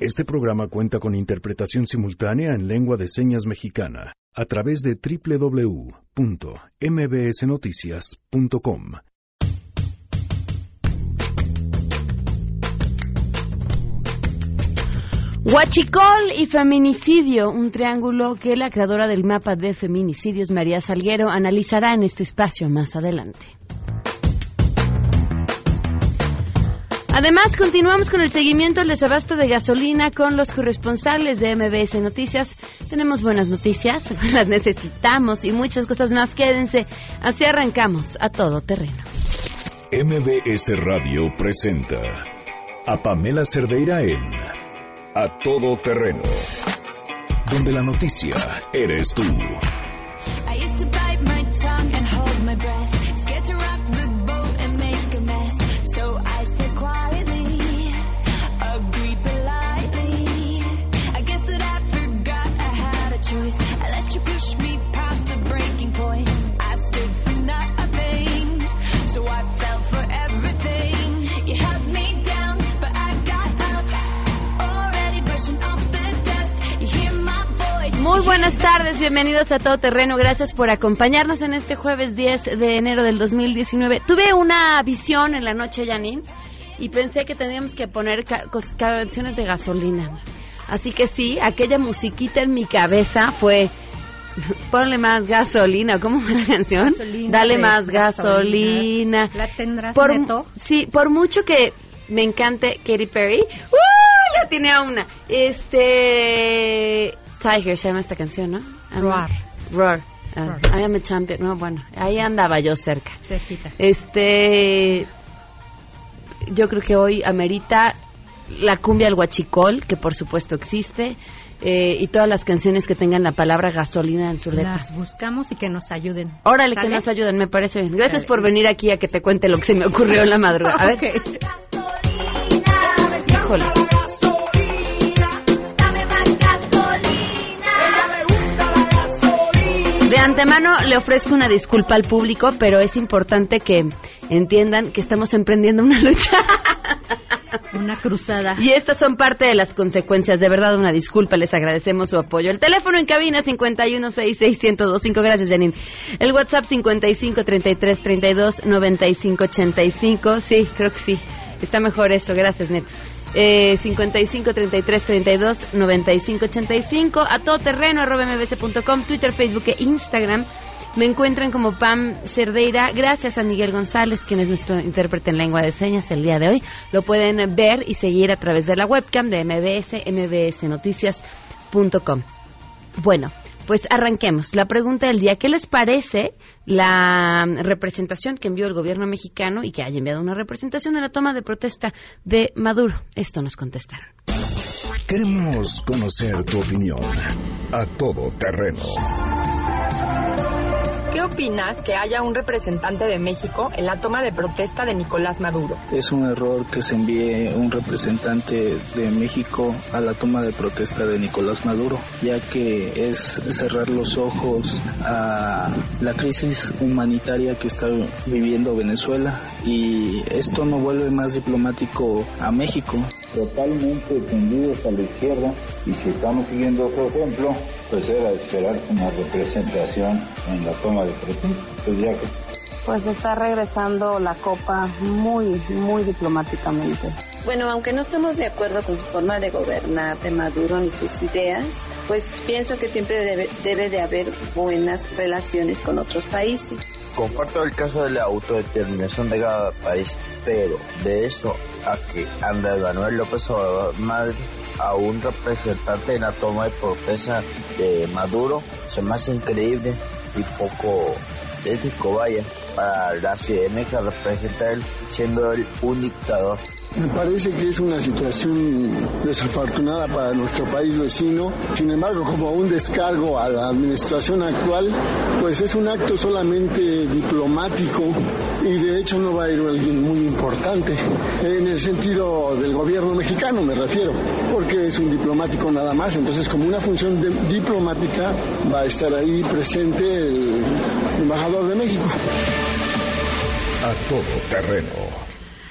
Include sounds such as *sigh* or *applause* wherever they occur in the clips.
Este programa cuenta con interpretación simultánea en lengua de señas mexicana a través de www.mbsnoticias.com. Huachicol y feminicidio, un triángulo que la creadora del mapa de feminicidios, María Salguero, analizará en este espacio más adelante. Además, continuamos con el seguimiento al desabasto de gasolina con los corresponsales de MBS Noticias. Tenemos buenas noticias, *laughs* las necesitamos y muchas cosas más. Quédense, así arrancamos a todo terreno. MBS Radio presenta a Pamela Cerdeira en a todo terreno. Donde la noticia eres tú. Buenas tardes, bienvenidos a Todo Terreno. Gracias por acompañarnos en este jueves 10 de enero del 2019. Tuve una visión en la noche, Janine, y pensé que teníamos que poner canciones de gasolina. Así que sí, aquella musiquita en mi cabeza fue *laughs* ponle más gasolina, ¿cómo fue la canción? Dale más gasolina. ¿La tendrás por, neto? Sí, por mucho que me encante Katy Perry. ¡Uh! La tiene a una. Este Tiger se llama esta canción, ¿no? Roar. Roar. Uh, I am a champion. No, bueno, ahí andaba yo cerca. Cecita. Este, yo creo que hoy amerita la cumbia al huachicol, que por supuesto existe, eh, y todas las canciones que tengan la palabra gasolina en su letra. Las buscamos y que nos ayuden. Órale, que ¿Sale? nos ayuden, me parece bien. Gracias por venir aquí a que te cuente lo que se me ocurrió en la madrugada. A ver, *laughs* Ok. híjole. De antemano le ofrezco una disculpa al público, pero es importante que entiendan que estamos emprendiendo una lucha. *laughs* Una cruzada. Y estas son parte de las consecuencias. De verdad, una disculpa. Les agradecemos su apoyo. El teléfono en cabina 5166125. Gracias, Janine. El WhatsApp 5533329585. Sí, creo que sí. Está mejor eso. Gracias, Neto. Eh, 5533329585. A todo terreno, arroba mbc.com, Twitter, Facebook e Instagram. Me encuentran como Pam Cerdeira. Gracias a Miguel González, quien es nuestro intérprete en lengua de señas el día de hoy. Lo pueden ver y seguir a través de la webcam de MBS, mbsnoticias.com. Bueno, pues arranquemos. La pregunta del día, ¿qué les parece la representación que envió el gobierno mexicano y que haya enviado una representación en la toma de protesta de Maduro? Esto nos contestaron. Queremos conocer tu opinión. A todo terreno. ¿Qué opinas que haya un representante de México en la toma de protesta de Nicolás Maduro? Es un error que se envíe un representante de México a la toma de protesta de Nicolás Maduro, ya que es cerrar los ojos a la crisis humanitaria que está viviendo Venezuela y esto no vuelve más diplomático a México. totalmente tendidos a la izquierda y si estamos siguiendo otro ejemplo, pues era esperar una representación en la toma de. Pues ya que Pues está regresando la copa muy, muy diplomáticamente. Bueno, aunque no estemos de acuerdo con su forma de gobernar de Maduro ni sus ideas, pues pienso que siempre debe, debe de haber buenas relaciones con otros países. Comparto el caso de la autodeterminación de cada país, pero de eso a que Andrés Manuel López Obrador madre a un representante en la toma de protesta de Maduro se me hace increíble y poco ético, vaya, para la ciudadanía que representa él siendo él un dictador. Me parece que es una situación desafortunada para nuestro país vecino. Sin embargo, como un descargo a la administración actual, pues es un acto solamente diplomático y de hecho no va a ir alguien muy importante. En el sentido del gobierno mexicano me refiero, porque es un diplomático nada más. Entonces, como una función de- diplomática, va a estar ahí presente el embajador de México. A todo terreno.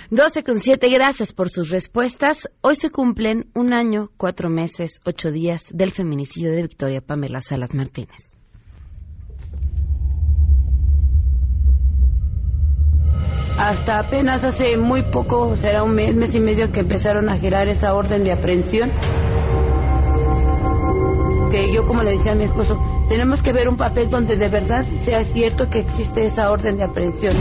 12 con 7, gracias por sus respuestas. Hoy se cumplen un año, cuatro meses, ocho días del feminicidio de Victoria Pamela Salas Martínez. Hasta apenas hace muy poco, será un mes, mes y medio que empezaron a girar esa orden de aprehensión. Que yo, como le decía a mi esposo, tenemos que ver un papel donde de verdad sea cierto que existe esa orden de aprehensión.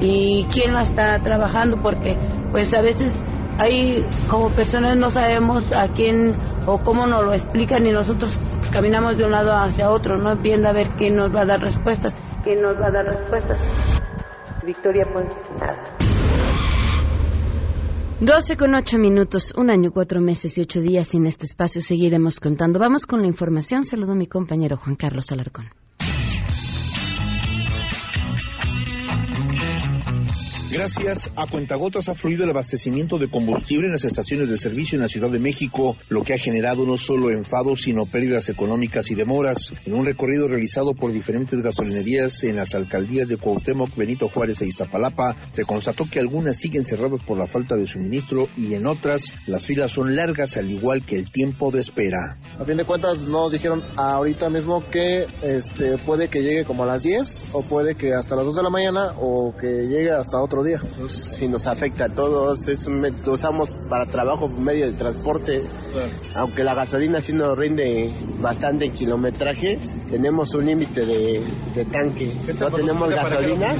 Y quién la está trabajando, porque pues a veces hay como personas no sabemos a quién o cómo nos lo explican y nosotros caminamos de un lado hacia otro, no viendo a ver quién nos va a dar respuestas, quién nos va a dar respuestas. Victoria Ponce. 12 con 8 minutos, un año, cuatro meses y ocho días sin este espacio seguiremos contando. Vamos con la información. Saludo a mi compañero Juan Carlos Alarcón. Gracias a cuentagotas ha fluido el abastecimiento de combustible en las estaciones de servicio en la Ciudad de México, lo que ha generado no solo enfados, sino pérdidas económicas y demoras. En un recorrido realizado por diferentes gasolinerías en las alcaldías de Cuauhtémoc, Benito Juárez e Iztapalapa, se constató que algunas siguen cerradas por la falta de suministro y en otras las filas son largas al igual que el tiempo de espera. A fin de cuentas nos dijeron ahorita mismo que este puede que llegue como a las 10 o puede que hasta las 2 de la mañana o que llegue hasta otro día. Si nos afecta a todos, es un, usamos para trabajo medio de transporte, aunque la gasolina sí nos rinde bastante en kilometraje, tenemos un límite de, tanque. No tenemos gasolina.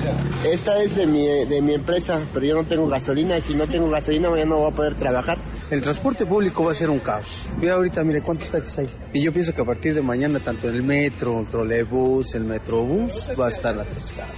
Esta es de mi, de mi empresa, pero yo no tengo gasolina y si no tengo gasolina ya no voy a poder trabajar. El transporte público va a ser un caos. Mira ahorita, mire cuántos taxis hay. Y yo pienso que a partir de mañana tanto el metro, el trolebús, el metrobús va a estar atascado.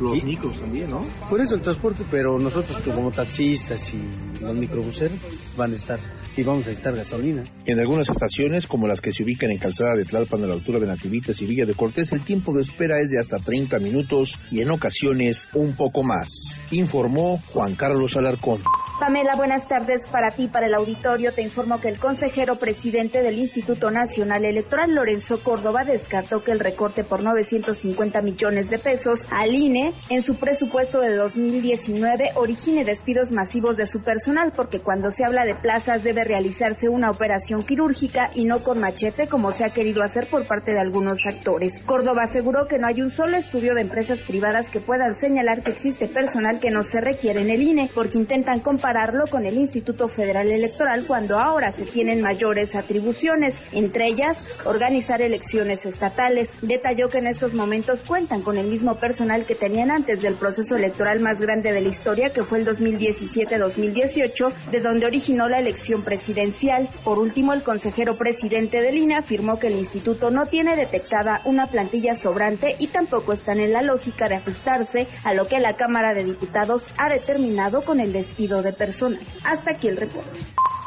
Los micros también, ¿no? Por eso el transporte, pero nosotros como taxistas y los microbuseros van a estar y vamos a estar gasolina. En algunas estaciones, como las que se ubican en Calzada de Tlalpan a la altura de Nativitas y Villa de Cortés, el tiempo de espera es de hasta 30 minutos y en ocasiones un poco más, informó Juan Carlos Alarcón. Pamela, buenas tardes para ti, para el auditorio. Te informo que el consejero presidente del Instituto Nacional Electoral, Lorenzo Córdoba, descartó que el recorte por 950 millones de pesos al INE en su presupuesto de 2019 origine despidos masivos de su personal, porque cuando se habla de plazas debe realizarse una operación quirúrgica y no con machete como se ha querido hacer por parte de algunos actores. Córdoba aseguró que no hay un solo estudio de empresas privadas que puedan señalar que existe personal que no se requiere en el INE porque intentan compararlo con el Instituto Federal Electoral cuando ahora se tienen mayores atribuciones, entre ellas organizar elecciones estatales. Detalló que en estos momentos cuentan con el mismo personal que antes del proceso electoral más grande de la historia que fue el 2017-2018, de donde originó la elección presidencial presidencial. Por último, el consejero presidente del INE afirmó que el instituto no tiene detectada una plantilla sobrante y tampoco están en la lógica de ajustarse a lo que la Cámara de Diputados ha determinado con el despido de personal. Hasta aquí el reporte.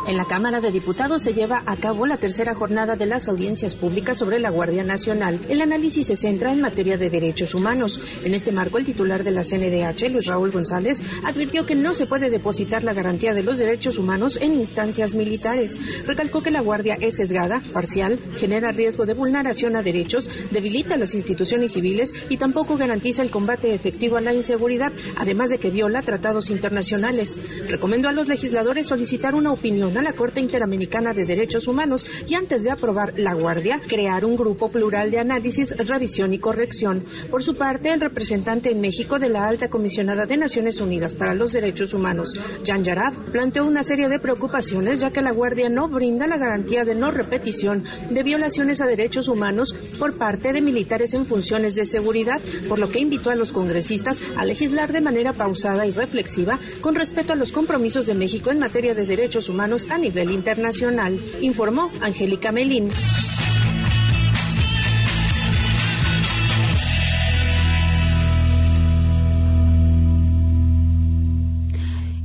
En la Cámara de Diputados se lleva a cabo la tercera jornada de las audiencias públicas sobre la Guardia Nacional. El análisis se centra en materia de derechos humanos. En este marco, el titular de la CNDH, Luis Raúl González, advirtió que no se puede depositar la garantía de los derechos humanos en instancias militares. Recalcó que la Guardia es sesgada, parcial, genera riesgo de vulneración a derechos, debilita las instituciones civiles y tampoco garantiza el combate efectivo a la inseguridad, además de que viola tratados internacionales. Recomendó a los legisladores solicitar una opinión a la Corte Interamericana de Derechos Humanos y antes de aprobar la Guardia, crear un grupo plural de análisis, revisión y corrección. Por su parte, el representante en México de la Alta Comisionada de Naciones Unidas para los Derechos Humanos, Jan Yarab, planteó una serie de preocupaciones ya que la Guardia no brinda la garantía de no repetición de violaciones a derechos humanos por parte de militares en funciones de seguridad, por lo que invitó a los congresistas a legislar de manera pausada y reflexiva con respecto a los compromisos de México en materia de derechos humanos a nivel internacional, informó Angélica Melín.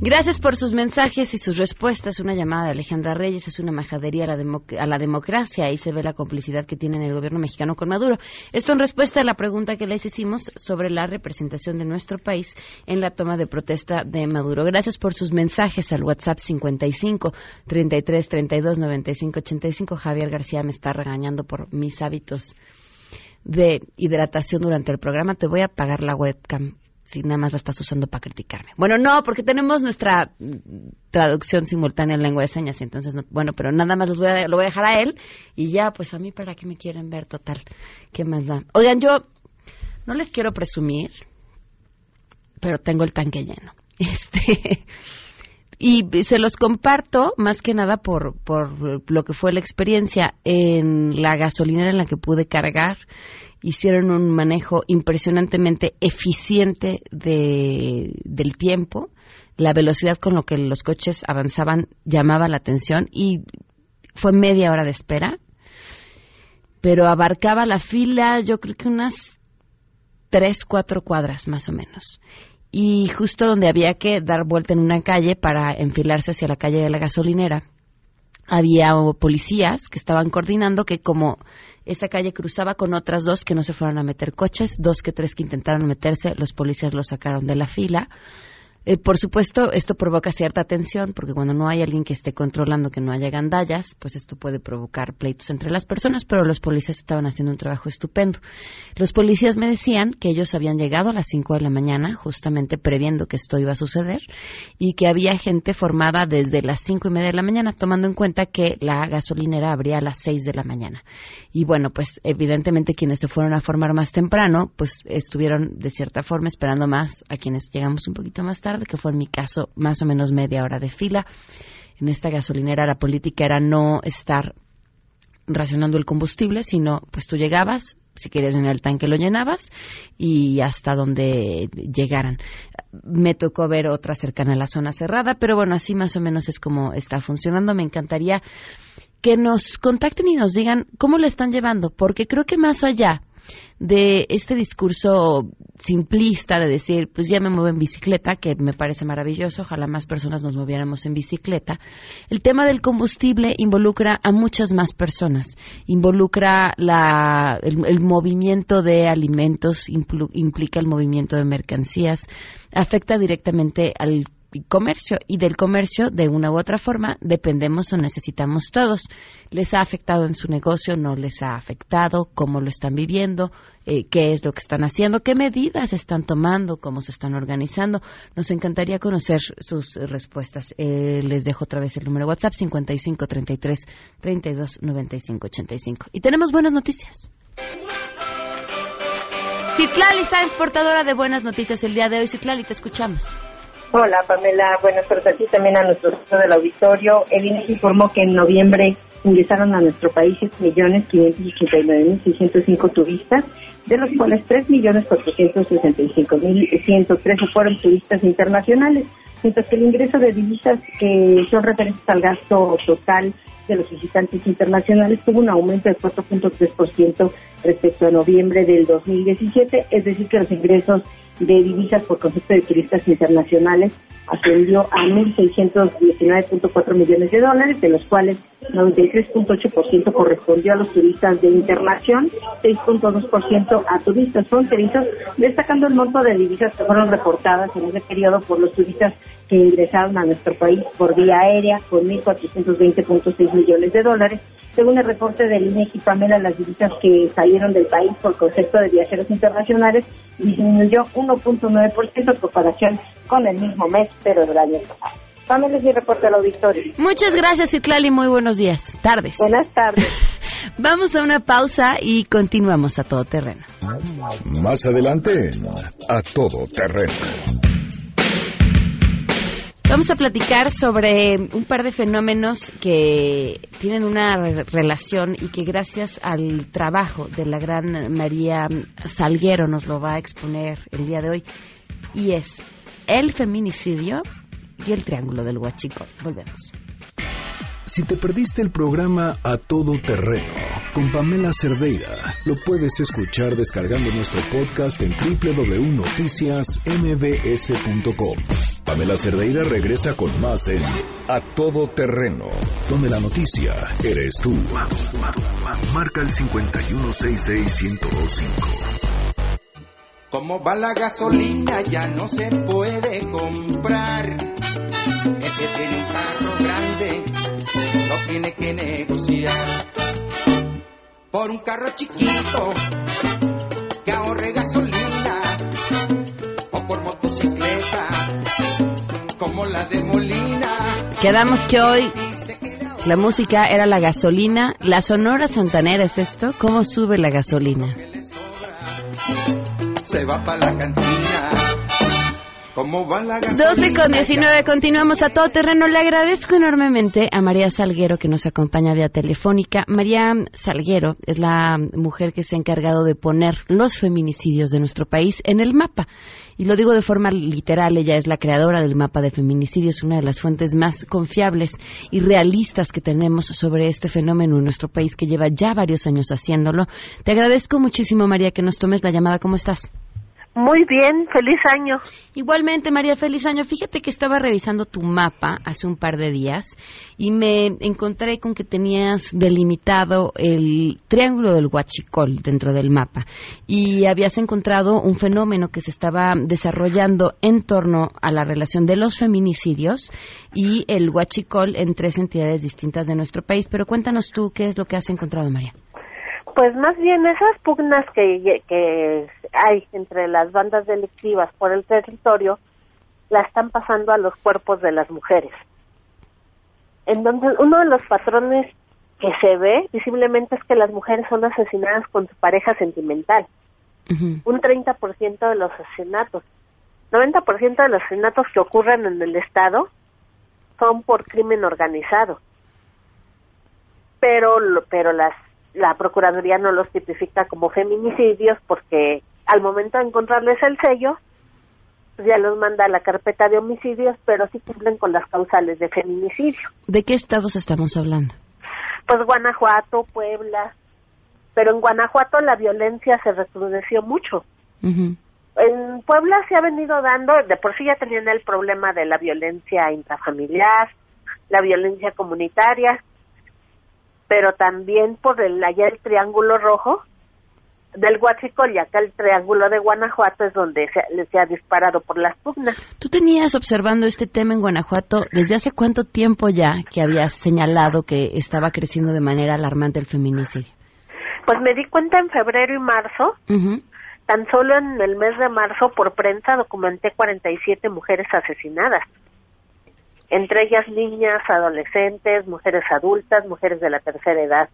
Gracias por sus mensajes y sus respuestas. Una llamada de Alejandra Reyes es una majadería a la, a la democracia. Ahí se ve la complicidad que tiene el gobierno mexicano con Maduro. Esto en respuesta a la pregunta que les hicimos sobre la representación de nuestro país en la toma de protesta de Maduro. Gracias por sus mensajes al WhatsApp 55 33 32 95 85. Javier García me está regañando por mis hábitos de hidratación durante el programa, te voy a apagar la webcam si nada más la estás usando para criticarme. Bueno, no, porque tenemos nuestra mm, traducción simultánea en lengua de señas, entonces, no, bueno, pero nada más los voy a, lo voy a dejar a él y ya, pues a mí para qué me quieren ver, total, ¿qué más da? Oigan, yo no les quiero presumir, pero tengo el tanque lleno. *laughs* Este, y se los comparto más que nada por, por lo que fue la experiencia en la gasolinera en la que pude cargar hicieron un manejo impresionantemente eficiente de, del tiempo. La velocidad con lo que los coches avanzaban llamaba la atención y fue media hora de espera, pero abarcaba la fila yo creo que unas tres, cuatro cuadras más o menos. Y justo donde había que dar vuelta en una calle para enfilarse hacia la calle de la gasolinera, había policías que estaban coordinando que como esa calle cruzaba con otras dos que no se fueron a meter coches, dos que tres que intentaron meterse, los policías los sacaron de la fila. Eh, por supuesto, esto provoca cierta tensión, porque cuando no hay alguien que esté controlando que no haya gandallas, pues esto puede provocar pleitos entre las personas, pero los policías estaban haciendo un trabajo estupendo. Los policías me decían que ellos habían llegado a las 5 de la mañana, justamente previendo que esto iba a suceder, y que había gente formada desde las cinco y media de la mañana, tomando en cuenta que la gasolinera abría a las 6 de la mañana. Y bueno, pues evidentemente quienes se fueron a formar más temprano, pues estuvieron de cierta forma esperando más a quienes llegamos un poquito más tarde, que fue en mi caso más o menos media hora de fila. En esta gasolinera la política era no estar racionando el combustible, sino pues tú llegabas, si querías llenar el tanque lo llenabas y hasta donde llegaran. Me tocó ver otra cercana a la zona cerrada, pero bueno, así más o menos es como está funcionando. Me encantaría que nos contacten y nos digan cómo le están llevando, porque creo que más allá de este discurso simplista de decir, pues ya me muevo en bicicleta, que me parece maravilloso, ojalá más personas nos moviéramos en bicicleta. El tema del combustible involucra a muchas más personas, involucra la, el, movimiento de alimentos, implica el movimiento de mercancías, afecta directamente al comercio y del comercio de una u otra forma dependemos o necesitamos todos. ¿Les ha afectado en su negocio? ¿No les ha afectado? ¿Cómo lo están viviendo? Eh, ¿Qué es lo que están haciendo? ¿Qué medidas están tomando? ¿Cómo se están organizando? Nos encantaría conocer sus respuestas. Eh, les dejo otra vez el número WhatsApp 55 33 32 95 85. Y tenemos buenas noticias. Citlali Sáenz, portadora de buenas noticias el día de hoy. Citlali, te escuchamos. Hola Pamela, buenas tardes a ti también a nuestro del auditorio. El INE informó que en noviembre ingresaron a nuestro país 7.589.605 turistas, de los cuales 3.465.113 fueron turistas internacionales, mientras que el ingreso de divisas que son referentes al gasto total de los visitantes internacionales tuvo un aumento de 4.3% respecto a noviembre del 2017, es decir, que los ingresos de divisas por concepto de turistas internacionales ascendió a 1.619.4 millones de dólares, de los cuales 93.8% correspondió a los turistas de internación, 6.2% a turistas fronterizos, destacando el monto de divisas que fueron reportadas en ese periodo por los turistas que ingresaron a nuestro país por vía aérea con 1.420.6 millones de dólares. Según el reporte del INEGI Pamela, las divisas que salieron del país por concepto de viajeros internacionales disminuyó 1.9% en comparación con el mismo mes, pero del año pasado. Pamela, y reporte al auditorio. Muchas gracias, Itlali. Muy buenos días. Tardes. Buenas tardes. *laughs* Vamos a una pausa y continuamos a todo terreno. Más adelante, a todo terreno. Vamos a platicar sobre un par de fenómenos que tienen una relación y que gracias al trabajo de la gran María Salguero nos lo va a exponer el día de hoy. Y es el feminicidio y el triángulo del huachico. Volvemos. Si te perdiste el programa A Todo Terreno con Pamela Cerdeira, lo puedes escuchar descargando nuestro podcast en www.noticiasmbs.com. Pamela Cerdeira regresa con más en A Todo Terreno, donde la noticia eres tú. Marca el 5166125. Como va la gasolina ya no se puede comprar. por un carro chiquito que ahorre gasolina o por motocicleta como la de Molina. Quedamos que hoy la música era la gasolina. La Sonora Santanera es esto. ¿Cómo sube la gasolina? Se va para la cantina. ¿Cómo va la gasolina? 12 con 19, continuamos a todo terreno. Le agradezco enormemente a María Salguero que nos acompaña vía telefónica. María Salguero es la mujer que se ha encargado de poner los feminicidios de nuestro país en el mapa. Y lo digo de forma literal, ella es la creadora del mapa de feminicidios, una de las fuentes más confiables y realistas que tenemos sobre este fenómeno en nuestro país que lleva ya varios años haciéndolo. Te agradezco muchísimo, María, que nos tomes la llamada. ¿Cómo estás? Muy bien, feliz año. Igualmente, María, feliz año. Fíjate que estaba revisando tu mapa hace un par de días y me encontré con que tenías delimitado el triángulo del Huachicol dentro del mapa y habías encontrado un fenómeno que se estaba desarrollando en torno a la relación de los feminicidios y el Huachicol en tres entidades distintas de nuestro país. Pero cuéntanos tú qué es lo que has encontrado, María. Pues más bien esas pugnas que, que hay entre las bandas delictivas por el territorio la están pasando a los cuerpos de las mujeres. Entonces, uno de los patrones que se ve visiblemente es que las mujeres son asesinadas con su pareja sentimental. Un 30% de los asesinatos. 90% de los asesinatos que ocurren en el Estado son por crimen organizado. Pero, pero las la Procuraduría no los tipifica como feminicidios porque al momento de encontrarles el sello, pues ya los manda a la carpeta de homicidios, pero sí cumplen con las causales de feminicidio. ¿De qué estados estamos hablando? Pues Guanajuato, Puebla, pero en Guanajuato la violencia se recrudeció mucho. En Puebla se ha venido dando, de por sí ya tenían el problema de la violencia intrafamiliar, la violencia comunitaria, pero también por el allá el Triángulo Rojo del Huachicol y acá el Triángulo de Guanajuato es donde se, se ha disparado por las pugnas. ¿Tú tenías observando este tema en Guanajuato desde hace cuánto tiempo ya que habías señalado que estaba creciendo de manera alarmante el feminicidio? Pues me di cuenta en febrero y marzo. Tan solo en el mes de marzo por prensa documenté 47 mujeres asesinadas entre ellas niñas, adolescentes, mujeres adultas, mujeres de la tercera edad.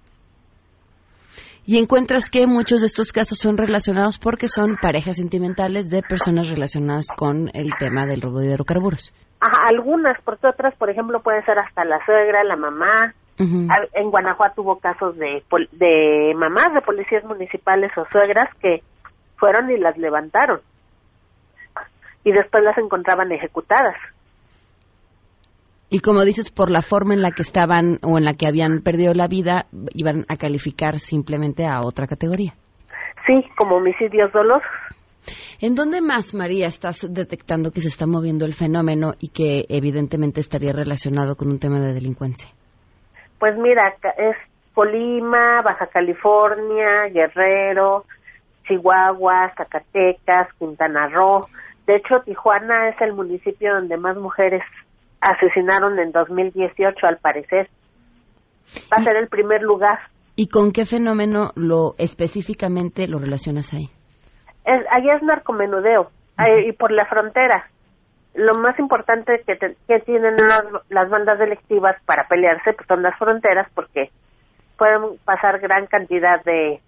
Y encuentras que muchos de estos casos son relacionados porque son parejas sentimentales de personas relacionadas con el tema del robo de hidrocarburos. Ajá, algunas, porque otras, por ejemplo, pueden ser hasta la suegra, la mamá. En Guanajuato hubo casos de, de mamás de policías municipales o suegras que fueron y las levantaron. Y después las encontraban ejecutadas. Y como dices, por la forma en la que estaban o en la que habían perdido la vida, iban a calificar simplemente a otra categoría. Sí, como homicidios dolosos. ¿En dónde más, María, estás detectando que se está moviendo el fenómeno y que evidentemente estaría relacionado con un tema de delincuencia? Pues mira, es Colima, Baja California, Guerrero, Chihuahua, Zacatecas, Quintana Roo. De hecho, Tijuana es el municipio donde más mujeres asesinaron en 2018 al parecer. Va a ser el primer lugar. ¿Y con qué fenómeno lo específicamente lo relacionas ahí? Es, ahí es narcomenudeo y por la frontera. Lo más importante que, que tienen las, las, bandas delictivas para pelearse pues son las fronteras porque pueden pasar gran cantidad de,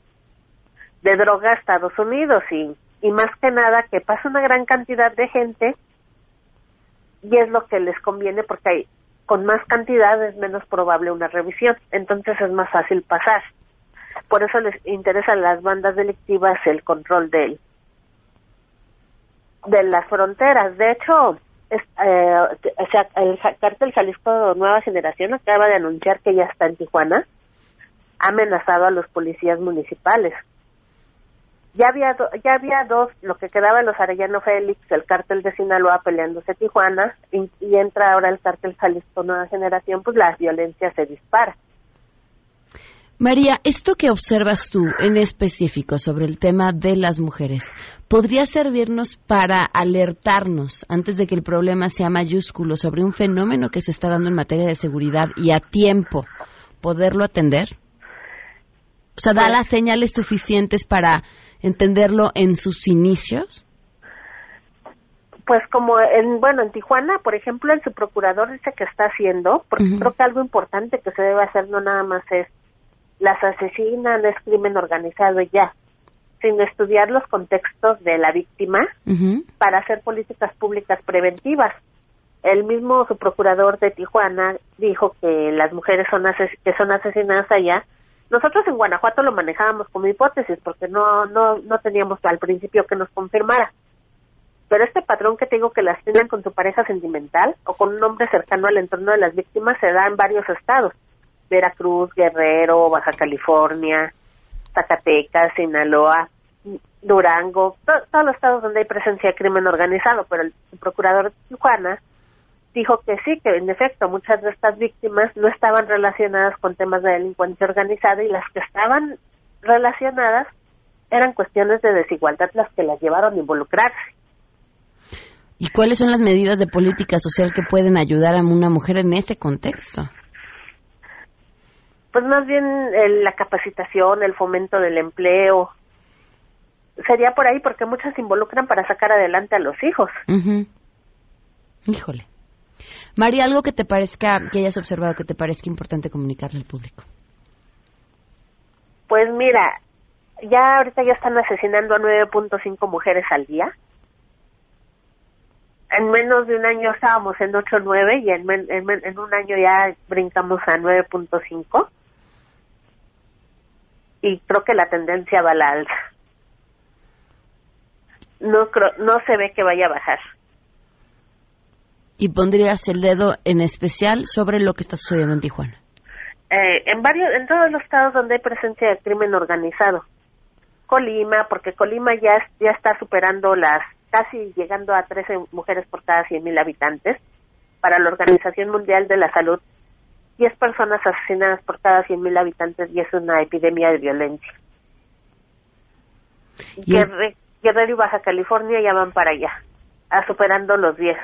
de droga a Estados Unidos y, y más que nada que pasa una gran cantidad de gente y es lo que les conviene porque hay, con más cantidad es menos probable una revisión, entonces es más fácil pasar. Por eso les interesa a las bandas delictivas el control de, de las fronteras. De hecho, es, eh, el cártel Jalisco Nueva Generación acaba de anunciar que ya está en Tijuana, ha amenazado a los policías municipales ya había ya había dos lo que quedaba en los Arellano Félix el cártel de Sinaloa peleándose Tijuana y, entra ahora el cártel Jalisco Nueva Generación pues la violencia se dispara María, esto que observas tú en específico sobre el tema de las mujeres, ¿podría servirnos para alertarnos antes de que el problema sea mayúsculo sobre un fenómeno que se está dando en materia de seguridad y a tiempo poderlo atender? O sea, da las señales suficientes para entenderlo en sus inicios? pues como en, bueno, en Tijuana, por ejemplo, el subprocurador dice que está haciendo, porque creo que algo importante que se debe hacer no nada más es las asesinan, es crimen organizado y ya, sin estudiar los contextos de la víctima para hacer políticas públicas preventivas. El mismo subprocurador de Tijuana dijo que las mujeres son que son asesinadas allá. Nosotros en Guanajuato lo manejábamos como hipótesis porque no no no teníamos al principio que nos confirmara pero este patrón que tengo que las tienen con su pareja sentimental o con un hombre cercano al entorno de las víctimas se da en varios estados. Veracruz, Guerrero, Baja California, Zacatecas, Sinaloa, Durango, todos los estados donde hay presencia de crimen organizado, pero el, procurador de Tijuana dijo que sí, que en efecto muchas de estas víctimas no estaban relacionadas con temas de delincuencia organizada y las que estaban relacionadas eran cuestiones de desigualdad las que las llevaron a involucrarse. ¿Y cuáles son las medidas de política social que pueden ayudar a una mujer en ese contexto? Pues más bien la capacitación, el fomento del empleo. Sería por ahí porque muchas se involucran para sacar adelante a los hijos. Híjole. María, algo que te parezca, que hayas observado, que te parezca importante comunicarle al público. Pues mira, ya ahorita ya están asesinando a 9.5 mujeres al día en menos de un año estábamos en 8.9 y en, en, un año ya brincamos a 9.5 y creo que la tendencia va a la alza. No creo, no se ve que vaya a bajar. ¿Y pondrías el dedo en especial sobre lo que está sucediendo en Tijuana? Eh, en varios, en todos los estados donde hay presencia de crimen organizado. Colima, porque Colima ya, ya está superando las casi llegando a 13 mujeres por cada 100.000 habitantes. Para la Organización Mundial de la Salud, 10 personas asesinadas por cada 100.000 habitantes y es una epidemia de violencia. Guerrero y Baja California ya van para allá, a superando los 10.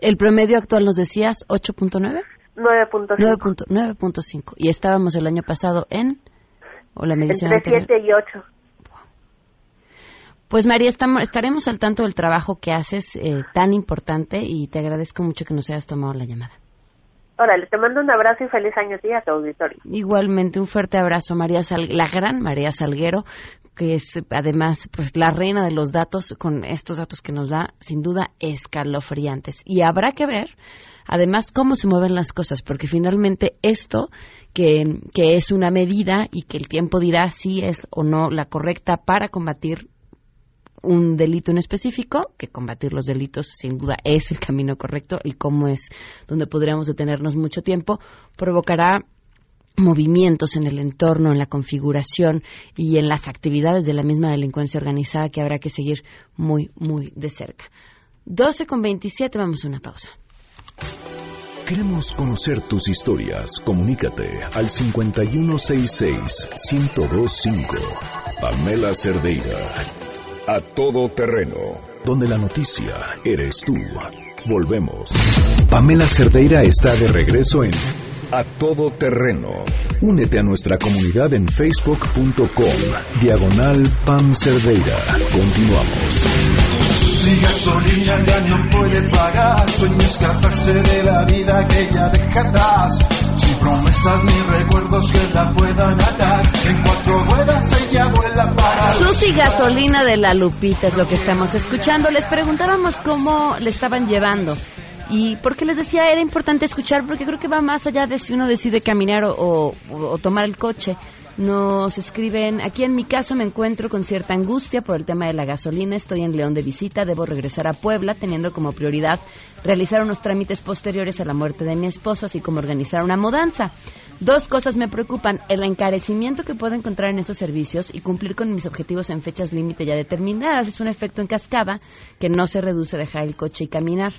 ¿El promedio actual nos decías 8.9? 9.5. 9.5. Y estábamos el año pasado en... ¿O la medición Entre 7 y 8. Pues María, estamos, estaremos al tanto del trabajo que haces eh, tan importante y te agradezco mucho que nos hayas tomado la llamada. Órale, te mando un abrazo y feliz año a tu auditorio. Igualmente, un fuerte abrazo, María la gran María Salguero, que es además pues la reina de los datos, con estos datos que nos da, sin duda, escalofriantes. Y habrá que ver, además, cómo se mueven las cosas, porque finalmente esto, que, que es una medida y que el tiempo dirá si es o no la correcta para combatir un delito en específico, que combatir los delitos sin duda es el camino correcto y cómo es donde podríamos detenernos mucho tiempo, provocará movimientos en el entorno, en la configuración y en las actividades de la misma delincuencia organizada que habrá que seguir muy, muy de cerca. 12 con 27, vamos a una pausa. Queremos conocer tus historias. Comunícate al 5166-1025. Pamela Cerdeira. A todo terreno, donde la noticia eres tú. Volvemos. Pamela Cerdeira está de regreso en A todo terreno. Únete a nuestra comunidad en facebook.com. Diagonal Pam Cerdeira. Continuamos. Si gasolina ya no puede pagar, sueña escaparse de la vida que ya deja atrás. Sin promesas ni recuerdos que la puedan atar. En cuatro ruedas ella vuela para. Susi Gasolina de la Lupita es lo que estamos escuchando. Les preguntábamos cómo le estaban llevando. Y porque les decía, era importante escuchar, porque creo que va más allá de si uno decide caminar o, o tomar el coche. Nos escriben, aquí en mi caso me encuentro con cierta angustia por el tema de la gasolina, estoy en León de visita, debo regresar a Puebla teniendo como prioridad realizar unos trámites posteriores a la muerte de mi esposo, así como organizar una mudanza. Dos cosas me preocupan, el encarecimiento que puedo encontrar en esos servicios y cumplir con mis objetivos en fechas límite ya determinadas. Es un efecto en cascada que no se reduce a dejar el coche y caminar.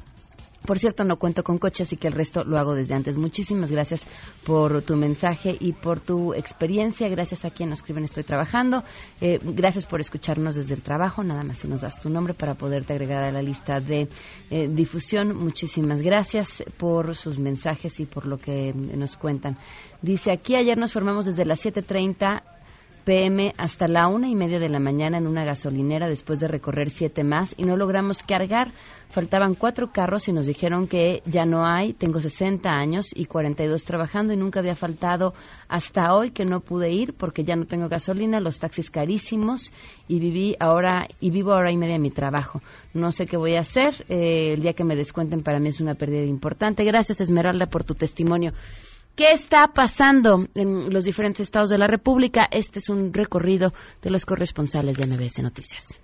Por cierto, no cuento con coche, así que el resto lo hago desde antes. Muchísimas gracias por tu mensaje y por tu experiencia. Gracias a quien nos escriben Estoy Trabajando. Eh, gracias por escucharnos desde el trabajo. Nada más si nos das tu nombre para poderte agregar a la lista de eh, difusión. Muchísimas gracias por sus mensajes y por lo que nos cuentan. Dice aquí, ayer nos formamos desde las 7.30 pm hasta la una y media de la mañana en una gasolinera después de recorrer siete más y no logramos cargar. Faltaban cuatro carros y nos dijeron que ya no hay. Tengo 60 años y 42 trabajando y nunca había faltado hasta hoy que no pude ir porque ya no tengo gasolina, los taxis carísimos y viví ahora y vivo ahora y media mi trabajo. No sé qué voy a hacer. Eh, el día que me descuenten para mí es una pérdida importante. Gracias Esmeralda por tu testimonio. ¿Qué está pasando en los diferentes estados de la República? Este es un recorrido de los corresponsales de MBS Noticias.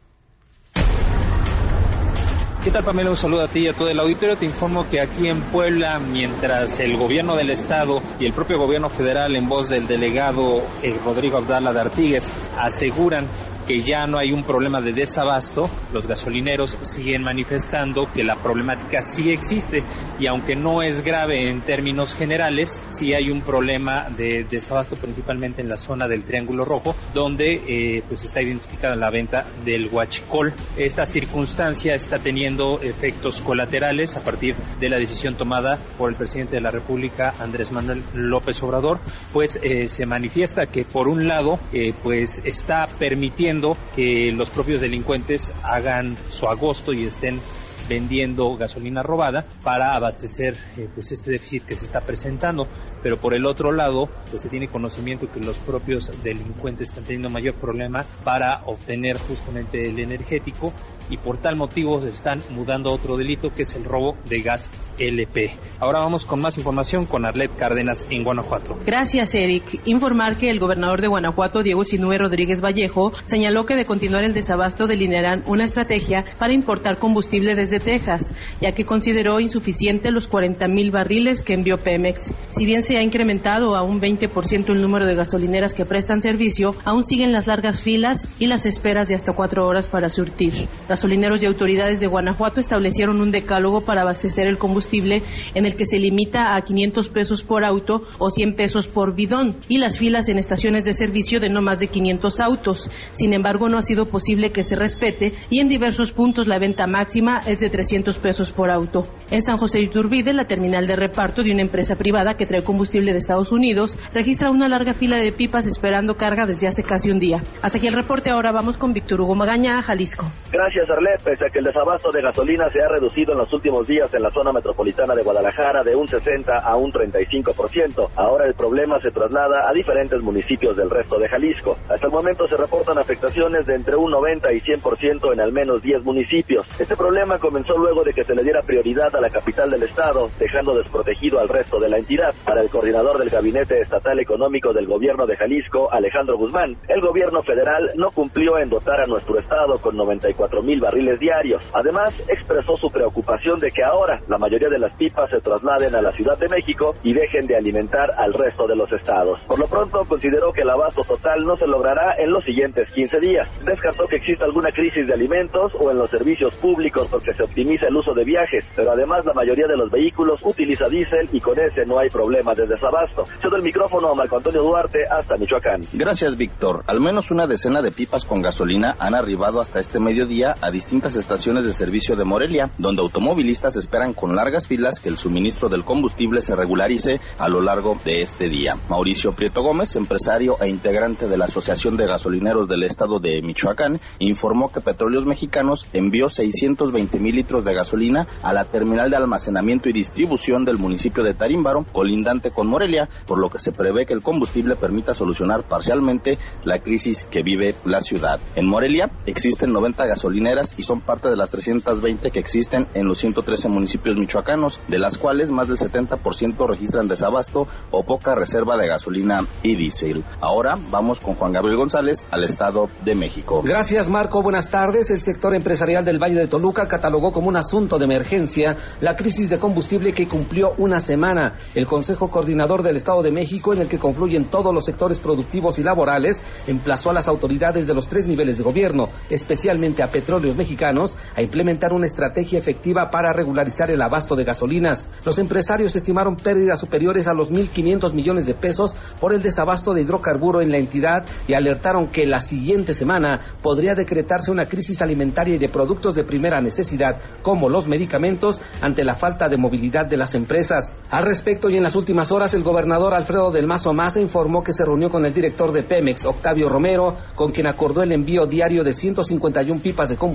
¿Qué tal, Pamela? Un saludo a ti y a todo el auditorio. Te informo que aquí en Puebla, mientras el gobierno del estado y el propio gobierno federal, en voz del delegado eh, Rodrigo Abdala de Artigues, aseguran que ya no hay un problema de desabasto, los gasolineros siguen manifestando que la problemática sí existe y aunque no es grave en términos generales, sí hay un problema de desabasto principalmente en la zona del Triángulo Rojo, donde eh, pues está identificada la venta del huachicol. Esta circunstancia está teniendo efectos colaterales a partir de la decisión tomada por el presidente de la República, Andrés Manuel López Obrador, pues eh, se manifiesta que por un lado eh, pues está permitiendo que los propios delincuentes hagan su agosto y estén vendiendo gasolina robada para abastecer eh, pues este déficit que se está presentando. Pero por el otro lado pues se tiene conocimiento que los propios delincuentes están teniendo mayor problema para obtener justamente el energético y por tal motivo se están mudando a otro delito que es el robo de gas LP. Ahora vamos con más información con Arlet Cárdenas en Guanajuato. Gracias, Eric. Informar que el gobernador de Guanajuato, Diego Sinue Rodríguez Vallejo, señaló que de continuar el desabasto delinearán una estrategia para importar combustible desde Texas, ya que consideró insuficiente los 40 mil barriles que envió Pemex. Si bien se ha incrementado a un 20% el número de gasolineras que prestan servicio, aún siguen las largas filas y las esperas de hasta cuatro horas para surtir. Gasolineros y autoridades de Guanajuato establecieron un decálogo para abastecer el combustible en el que se limita a 500 pesos por auto o 100 pesos por bidón y las filas en estaciones de servicio de no más de 500 autos. Sin embargo, no ha sido posible que se respete y en diversos puntos la venta máxima es de 300 pesos por auto. En San José de Iturbide, la terminal de reparto de una empresa privada que trae combustible de Estados Unidos registra una larga fila de pipas esperando carga desde hace casi un día. Hasta aquí el reporte. Ahora vamos con Víctor Hugo Magaña, Jalisco. Gracias, Pese a que el desabasto de gasolina se ha reducido en los últimos días en la zona metropolitana de Guadalajara de un 60 a un 35%, ahora el problema se traslada a diferentes municipios del resto de Jalisco. Hasta el momento se reportan afectaciones de entre un 90 y 100% en al menos 10 municipios. Este problema comenzó luego de que se le diera prioridad a la capital del estado, dejando desprotegido al resto de la entidad. Para el coordinador del Gabinete Estatal Económico del Gobierno de Jalisco, Alejandro Guzmán, el gobierno federal no cumplió en dotar a nuestro estado con 94 mil barriles diarios. Además, expresó su preocupación de que ahora la mayoría de las pipas se trasladen a la Ciudad de México y dejen de alimentar al resto de los estados. Por lo pronto, consideró que el abasto total no se logrará en los siguientes 15 días. Descartó que exista alguna crisis de alimentos o en los servicios públicos porque se optimiza el uso de viajes, pero además la mayoría de los vehículos utiliza diésel y con ese no hay problema de desabasto. Cedo el micrófono a Marco Antonio Duarte hasta Michoacán. Gracias, Víctor. Al menos una decena de pipas con gasolina han arribado hasta este mediodía a distintas estaciones de servicio de Morelia, donde automovilistas esperan con largas filas que el suministro del combustible se regularice a lo largo de este día. Mauricio Prieto Gómez, empresario e integrante de la Asociación de Gasolineros del Estado de Michoacán, informó que Petróleos Mexicanos envió 620 mil litros de gasolina a la terminal de almacenamiento y distribución del municipio de Tarímbaro, colindante con Morelia, por lo que se prevé que el combustible permita solucionar parcialmente la crisis que vive la ciudad. En Morelia existen 90 gasolineras y son parte de las 320 que existen en los 113 municipios michoacanos, de las cuales más del 70% registran desabasto o poca reserva de gasolina y diésel. Ahora vamos con Juan Gabriel González al Estado de México. Gracias Marco, buenas tardes. El sector empresarial del Valle de Toluca catalogó como un asunto de emergencia la crisis de combustible que cumplió una semana. El Consejo Coordinador del Estado de México, en el que confluyen todos los sectores productivos y laborales, emplazó a las autoridades de los tres niveles de gobierno, especialmente a Petróleos Petróleos Mexicanos a implementar una estrategia efectiva para regularizar el abasto de gasolinas. Los empresarios estimaron pérdidas superiores a los 1.500 millones de pesos por el desabasto de hidrocarburo en la entidad y alertaron que la siguiente semana podría decretarse una crisis alimentaria y de productos de primera necesidad, como los medicamentos, ante la falta de movilidad de las empresas. Al respecto y en las últimas horas, el gobernador Alfredo del Mazo Maza informó que se reunió con el director de Pemex, Octavio Romero, con quien acordó el envío diario de 151 pipas de combustible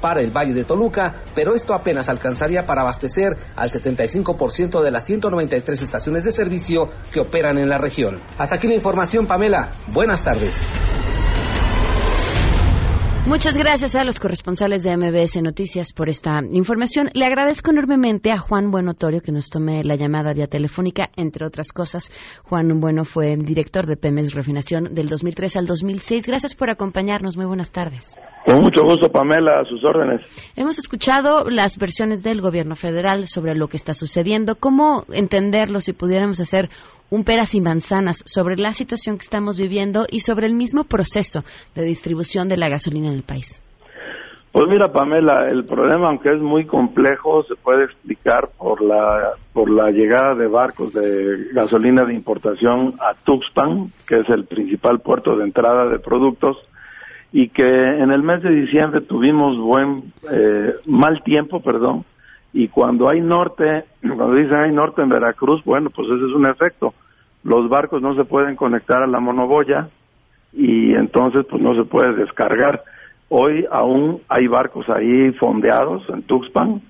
para el Valle de Toluca, pero esto apenas alcanzaría para abastecer al 75% de las 193 estaciones de servicio que operan en la región. Hasta aquí la información, Pamela. Buenas tardes. Muchas gracias a los corresponsales de MBS Noticias por esta información. Le agradezco enormemente a Juan Buenotorio que nos tome la llamada vía telefónica, entre otras cosas. Juan Bueno fue director de Pemex Refinación del 2003 al 2006. Gracias por acompañarnos. Muy buenas tardes. Con mucho gusto, Pamela, a sus órdenes. Hemos escuchado las versiones del gobierno federal sobre lo que está sucediendo. ¿Cómo entenderlo si pudiéramos hacer un peras y manzanas sobre la situación que estamos viviendo y sobre el mismo proceso de distribución de la gasolina en el país? Pues mira, Pamela, el problema, aunque es muy complejo, se puede explicar por la por la llegada de barcos de gasolina de importación a Tuxpan, que es el principal puerto de entrada de productos, y que en el mes de diciembre tuvimos buen eh, mal tiempo, perdón, y cuando hay norte, *clears throat* cuando dicen hay norte en Veracruz, bueno, pues ese es un efecto. Los barcos no se pueden conectar a la monoboya y entonces pues no se puede descargar. Hoy aún hay barcos ahí fondeados en Tuxpan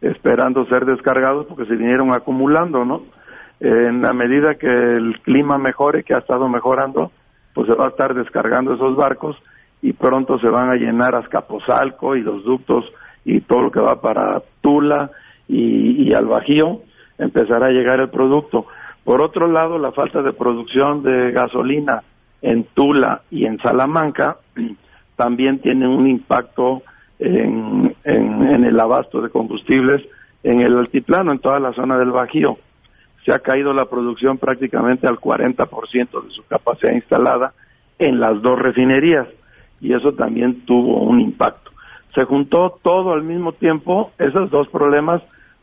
esperando ser descargados porque se vinieron acumulando, ¿no? En la medida que el clima mejore, que ha estado mejorando, pues se va a estar descargando esos barcos y pronto se van a llenar Azcapotzalco y los ductos y todo lo que va para Tula y, al Bajío, empezará a llegar el producto. Por otro lado, la falta de producción de gasolina en Tula y en Salamanca *clears throat* también tiene un impacto en, en, el abasto de combustibles en el altiplano, en toda la zona del Bajío. Se ha caído la producción prácticamente al 40% de su capacidad instalada en las dos refinerías y eso también tuvo un impacto se juntó todo al mismo tiempo, esos dos problemas,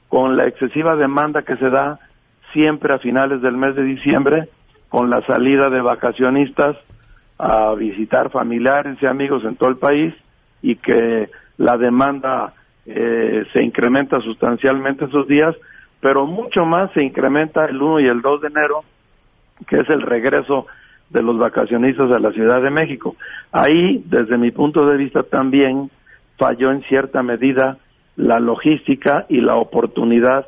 con la excesiva demanda que se da siempre a finales del mes de diciembre, con la salida de vacacionistas a visitar familiares y amigos en todo el país y que la demanda eh, se incrementa sustancialmente esos días, pero mucho más se incrementa el 1 y el 2 de enero, que es el regreso de los vacacionistas a la Ciudad de México. Ahí, desde mi punto de vista también, falló en cierta medida la logística y la oportunidad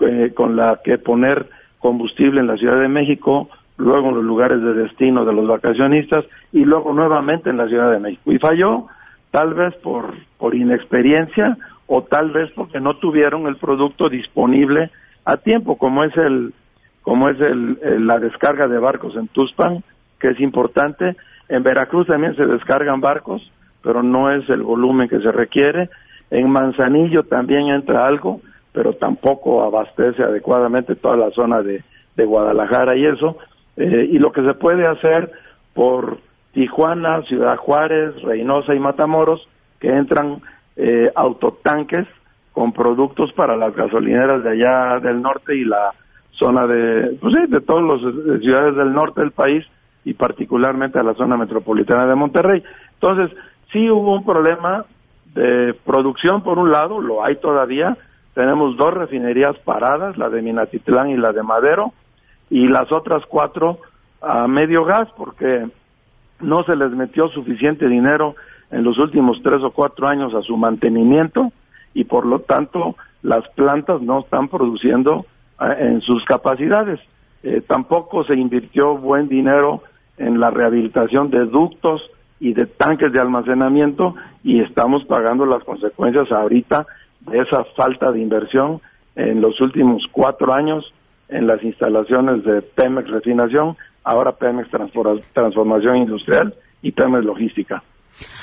eh, con la que poner combustible en la Ciudad de México, luego en los lugares de destino de los vacacionistas y luego nuevamente en la Ciudad de México. Y falló tal vez por, por inexperiencia o tal vez porque no tuvieron el producto disponible a tiempo, como es el como es el, la descarga de barcos en Tuspan, que es importante. En Veracruz también se descargan barcos, pero no es el volumen que se requiere. En Manzanillo también entra algo, pero tampoco abastece adecuadamente toda la zona de, Guadalajara y eso. Eh, y lo que se puede hacer por Tijuana, Ciudad Juárez, Reynosa y Matamoros, que entran eh, autotanques con productos para las gasolineras de allá del norte y la zona de, pues sí, de todas las ciudades del norte del país y particularmente a la zona metropolitana de Monterrey. Entonces, sí hubo un problema de producción por un lado, lo hay todavía, tenemos dos refinerías paradas, la de Minatitlán y la de Madero, y las otras cuatro a medio gas porque no se les metió suficiente dinero en los últimos tres o cuatro años a su mantenimiento y por lo tanto las plantas no están produciendo eh, en sus capacidades. Eh, tampoco se invirtió buen dinero en la rehabilitación de ductos y de tanques de almacenamiento y estamos pagando las consecuencias ahorita de esa falta de inversión en los últimos cuatro años en las instalaciones de Pemex Refinación, ahora Pemex Transformación Industrial y Pemex Logística.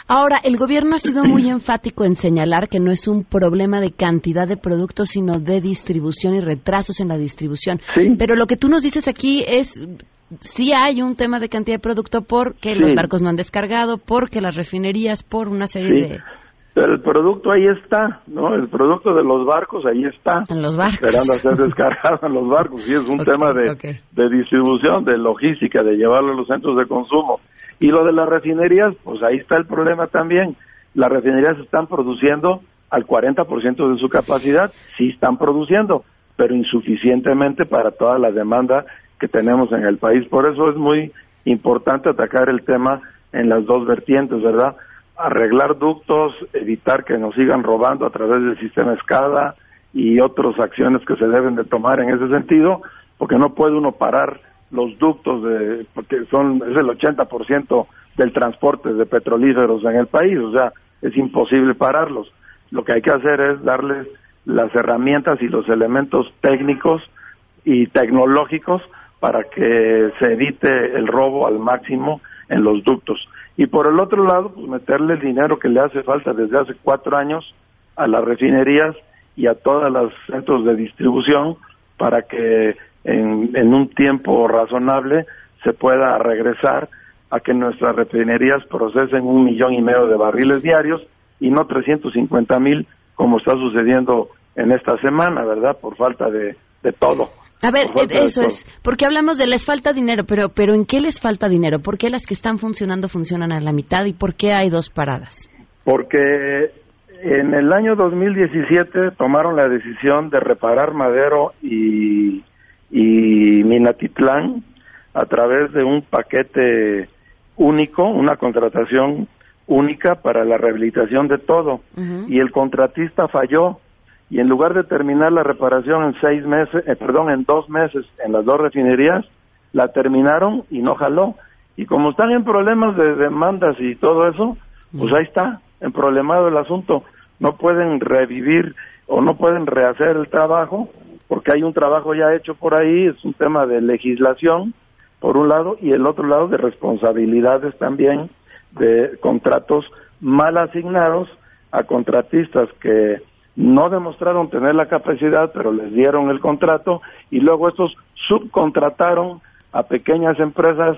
Ahora, el gobierno ha sido muy enfático en señalar que no es un problema de cantidad de productos, sino de distribución y retrasos en la distribución. Pero lo que tú nos dices aquí es sí hay un tema de cantidad de producto porque los barcos no han descargado, porque las refinerías, por una serie de... Pero el producto ahí está, ¿no? El producto de los barcos ahí está. En los barcos. Esperando a ser descargado en los barcos. Y es un *laughs* tema de, de distribución, de logística, de llevarlo a los centros de consumo. Y lo de las refinerías, pues ahí está el problema también. Las refinerías están produciendo al 40% de su capacidad, sí están produciendo, pero insuficientemente para toda la demanda que tenemos en el país. Por eso es muy importante atacar el tema en las dos vertientes, ¿verdad? Arreglar ductos, evitar que nos sigan robando a través del sistema escala y otras acciones que se deben de tomar en ese sentido, porque no puede uno parar los ductos de porque son es el 80% del transporte de petrolíferos en el país, o sea, es imposible pararlos. Lo que hay que hacer es darles las herramientas y los elementos técnicos y tecnológicos para que se evite el robo al máximo en los ductos. Y por el otro lado, pues meterle el dinero que le hace falta desde hace cuatro años a las refinerías y a todos los centros de distribución para que en, en un tiempo razonable se pueda regresar a que nuestras refinerías procesen un millón y medio de barriles diarios y no 350 mil como está sucediendo en esta semana, ¿verdad? Por falta de, de todo. A ver, eso es, porque hablamos de les falta dinero, pero, pero ¿en qué les falta dinero? ¿Por qué las que están funcionando funcionan a la mitad y por qué hay dos paradas? Porque en el año 2017 tomaron la decisión de reparar Madero y, y Minatitlán a través de un paquete único, una contratación única para la rehabilitación de todo. Y el contratista falló y en lugar de terminar la reparación en seis meses, eh, perdón, en dos meses en las dos refinerías, la terminaron y no jaló. Y como están en problemas de demandas y todo eso, pues ahí está, en problemado el asunto. No pueden revivir o no pueden rehacer el trabajo porque hay un trabajo ya hecho por ahí, es un tema de legislación por un lado, y el otro lado de responsabilidades también de contratos mal asignados a contratistas que no demostraron tener la capacidad, pero les dieron el contrato y luego estos subcontrataron a pequeñas empresas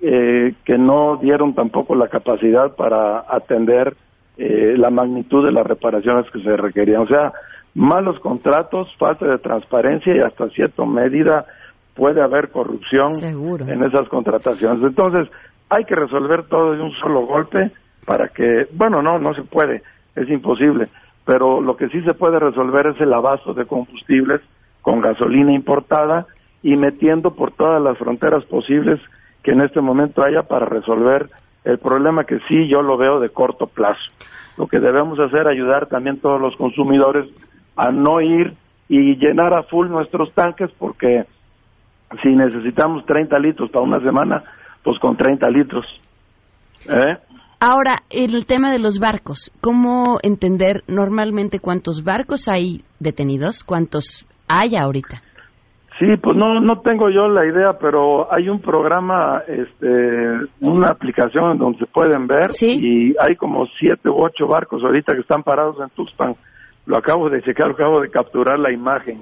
eh, que no dieron tampoco la capacidad para atender eh, la magnitud de las reparaciones que se requerían. O sea, malos contratos, falta de transparencia y hasta cierta medida puede haber corrupción en esas contrataciones. Entonces, hay que resolver todo de un solo golpe para que, bueno, no, no se puede, es imposible, pero lo que sí se puede resolver es el abasto de combustibles con gasolina importada y metiendo por todas las fronteras posibles que en este momento haya para resolver el problema que sí yo lo veo de corto plazo. Lo que debemos hacer es ayudar también todos los consumidores a no ir y llenar a full nuestros tanques porque si necesitamos 30 litros para una semana, pues con 30 litros. ¿Eh? Ahora, el tema de los barcos, ¿cómo entender normalmente cuántos barcos hay detenidos? ¿Cuántos hay ahorita? Sí, pues no, no tengo yo la idea, pero hay un programa, este, una aplicación donde se pueden ver y hay como siete u ocho barcos ahorita que están parados en Tuxpan lo acabo de checar, acabo de capturar la imagen.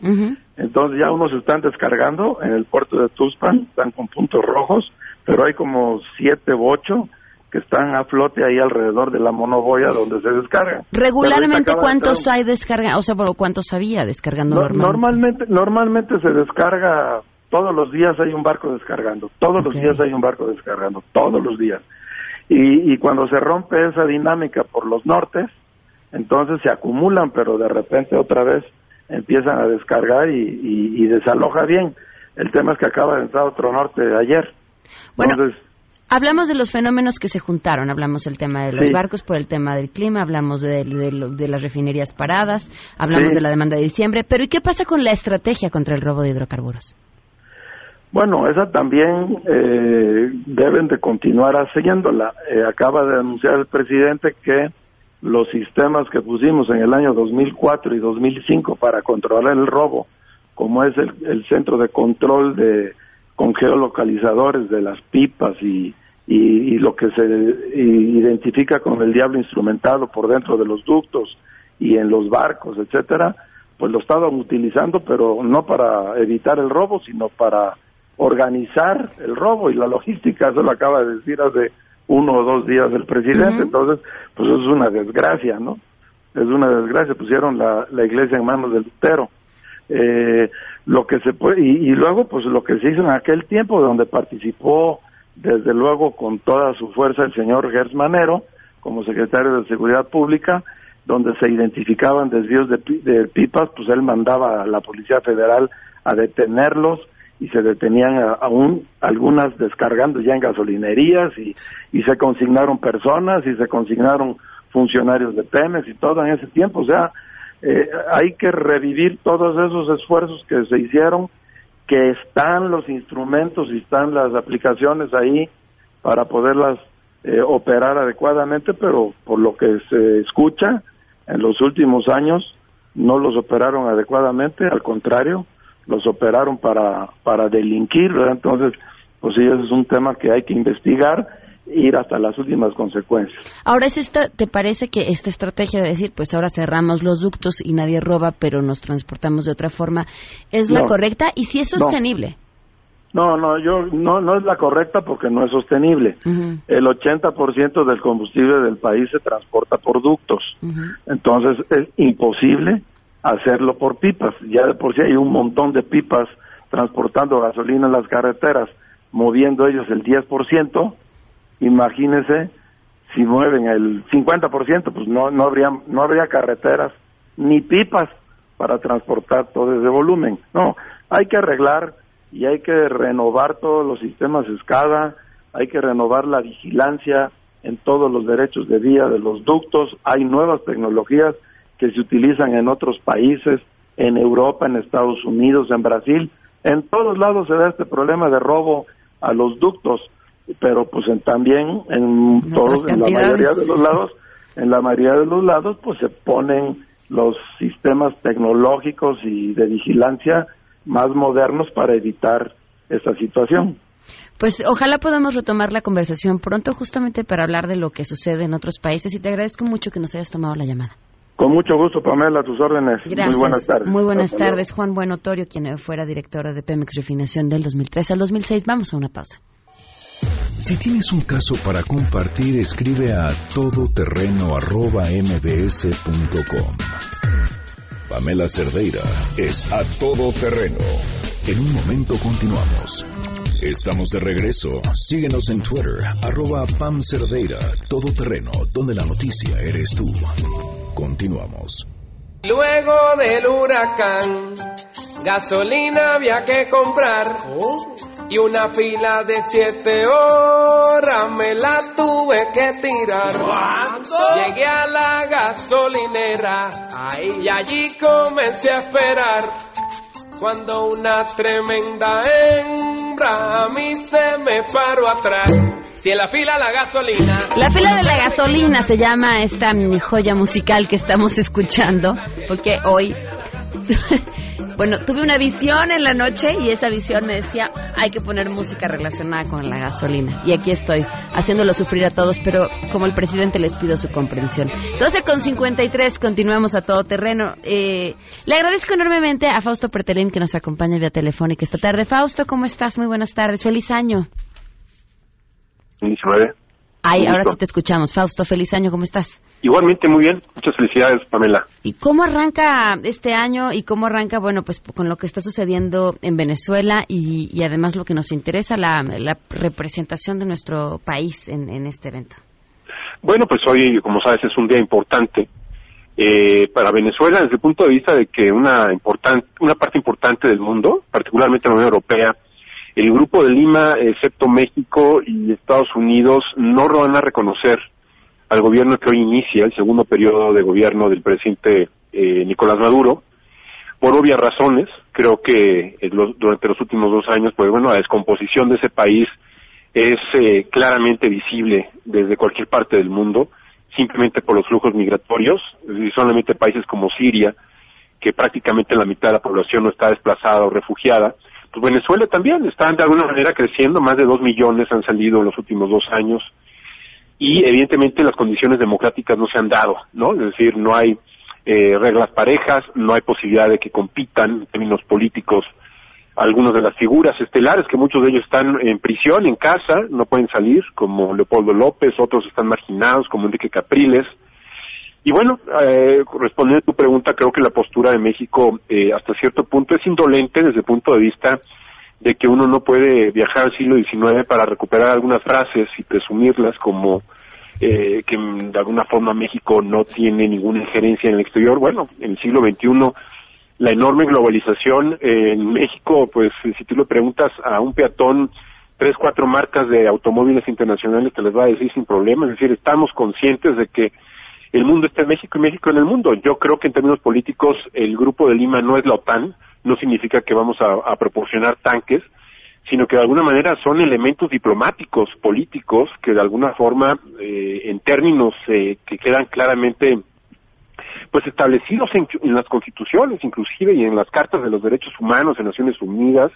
Entonces ya unos están descargando en el puerto de Tuxpan, están con puntos rojos, pero hay como siete u ocho que están a flote ahí alrededor de la monoboya donde se descargan. ¿Regularmente cuántos hay descarga? O sea, ¿cuántos había descargando normalmente? Normalmente se descarga, todos los días hay un barco descargando, todos los días hay un barco descargando, todos los días. Y, y cuando se rompe esa dinámica por los nortes, entonces se acumulan, pero de repente otra vez empiezan a descargar y, desaloja bien. El tema es que acaba de entrar otro norte de ayer. Bueno, hablamos de los fenómenos que se juntaron, hablamos del tema de los barcos por el tema del clima, hablamos de, las refinerías paradas, hablamos de la demanda de diciembre, pero ¿y qué pasa con la estrategia contra el robo de hidrocarburos? Bueno, esa también eh, deben de continuar haciéndola. Eh, acaba de anunciar el presidente que los sistemas que pusimos en el año 2004 y 2005 para controlar el robo, como es el, centro de control de con geolocalizadores de las pipas y, y, lo que se identifica con el diablo instrumentado por dentro de los ductos y en los barcos, etcétera, pues lo estaban utilizando, pero no para evitar el robo, sino para organizar el robo. Y la logística, eso lo acaba de decir hace uno o dos días del presidente, entonces, pues es una desgracia, ¿no? es una desgracia, pusieron la, la iglesia en manos del Lutero. Eh, lo que se puede, y, luego pues lo que se hizo en aquel tiempo donde participó desde luego con toda su fuerza el señor Gers Manero como secretario de Seguridad Pública, donde se identificaban desvíos de, de pipas, pues él mandaba a la Policía Federal a detenerlos y se detenían aún algunas descargando ya en gasolinerías y, y se consignaron personas y se consignaron funcionarios de Pemex y todo en ese tiempo. O sea, eh, hay que revivir todos esos esfuerzos que se hicieron, que están los instrumentos y están las aplicaciones ahí para poderlas eh, operar adecuadamente, pero por lo que se escucha, en los últimos años no los operaron adecuadamente, al contrario, los operaron para, para delinquir, entonces, pues sí, ese es un tema que hay que investigar ir hasta las últimas consecuencias. Ahora, ¿es esta, ¿te parece que esta estrategia de decir, pues ahora cerramos los ductos y nadie roba, pero nos transportamos de otra forma, es la correcta y si es sostenible? No. no, yo no no es la correcta porque no es sostenible. El 80% del combustible del país se transporta por ductos. Entonces es imposible hacerlo por pipas. Ya de por sí hay un montón de pipas transportando gasolina en las carreteras, moviendo ellos el 10%, imagínense si mueven el 50%, pues no, no, habría, no habría carreteras ni pipas para transportar todo ese volumen. No, hay que arreglar y hay que renovar todos los sistemas escada, hay que renovar la vigilancia en todos los derechos de vía de los ductos, hay nuevas tecnologías que se utilizan en otros países, en Europa, en Estados Unidos, en Brasil, en todos lados se da este problema de robo a los ductos pero pues también en todos, en la mayoría de los lados, en la mayoría de los lados, pues se ponen los sistemas tecnológicos y de vigilancia más modernos para evitar esa situación. Pues ojalá podamos retomar la conversación pronto justamente para hablar de lo que sucede en otros países y te agradezco mucho que nos hayas tomado la llamada. Con mucho gusto, Pamela, a tus órdenes. Gracias. Muy buenas tardes. Muy buenas tardes, Juan Buenotorio, quien fuera directora de Pemex Refinación del 2003 al 2006. Vamos a una pausa. Si tienes un caso para compartir, escribe a todoterreno.mbs.com. Pamela Cerdeira es a todoterreno. En un momento continuamos. Estamos de regreso. Síguenos en Twitter, arroba Pam Cerdeira, todoterreno, donde la noticia eres tú. Continuamos. Luego del huracán, gasolina había que comprar. Oh y una fila de siete horas me la tuve que tirar. Llegué a la gasolinera y allí comencé a esperar. Cuando una tremenda a mí se me atrás. Si en la fila la gasolina. La fila de la gasolina se llama esta joya musical que estamos escuchando, porque hoy Bueno, tuve una visión en la noche y esa visión me decía, hay que poner música relacionada con la gasolina. Y aquí estoy, haciéndolo sufrir a todos, pero como el presidente les pido su comprensión. 12 con 53, continuamos a todo terreno. Eh, le agradezco enormemente a Fausto Pertelín que nos acompaña vía telefónica esta tarde. Fausto, ¿cómo estás? Muy buenas tardes, feliz año. Ay, ahora sí te escuchamos. Fausto, feliz año, ¿cómo estás? Igualmente, muy bien. Muchas felicidades, Pamela. ¿Y cómo arranca este año y cómo arranca, bueno, pues con lo que está sucediendo en Venezuela y, además lo que nos interesa, la, representación de nuestro país en, este evento? Bueno, pues hoy, como sabes, es un día importante eh, para Venezuela desde el punto de vista de que una, una parte importante del mundo, particularmente la Unión Europea, el Grupo de Lima, excepto México y Estados Unidos, no lo van a reconocer al gobierno que hoy inicia el segundo periodo de gobierno del presidente eh, Nicolás Maduro, por obvias razones. Creo que eh, durante los últimos dos años, pues bueno, la descomposición de ese país es eh, claramente visible desde cualquier parte del mundo, simplemente por los flujos migratorios, y solamente países como Siria, que prácticamente la mitad de la población no está desplazada o refugiada, pues Venezuela también está de alguna manera creciendo, más de dos millones han salido en los últimos dos años y evidentemente las condiciones democráticas no se han dado, ¿no? Es decir, no hay eh, reglas parejas, no hay posibilidad de que compitan en términos políticos algunas de las figuras estelares, que muchos de ellos están en prisión, en casa, no pueden salir, como Leopoldo López, otros están marginados, como Enrique Capriles, Y bueno, eh, respondiendo a tu pregunta, creo que la postura de México eh, hasta cierto punto es indolente desde el punto de vista de que uno no puede viajar al siglo XIX para recuperar algunas frases y presumirlas como eh, que de alguna forma México no tiene ninguna injerencia en el exterior. Bueno, en el siglo XXI la enorme globalización eh, en México, pues si tú le preguntas a un peatón tres, cuatro marcas de automóviles internacionales te les va a decir sin problema, es decir, estamos conscientes de que el mundo está en México y México en el mundo. Yo creo que en términos políticos el Grupo de Lima no es la OTAN, no significa que vamos a, proporcionar tanques, sino que de alguna manera son elementos diplomáticos, políticos, que de alguna forma, eh, en términos eh, que quedan claramente pues establecidos en, las constituciones, inclusive, y en las cartas de los derechos humanos en Naciones Unidas,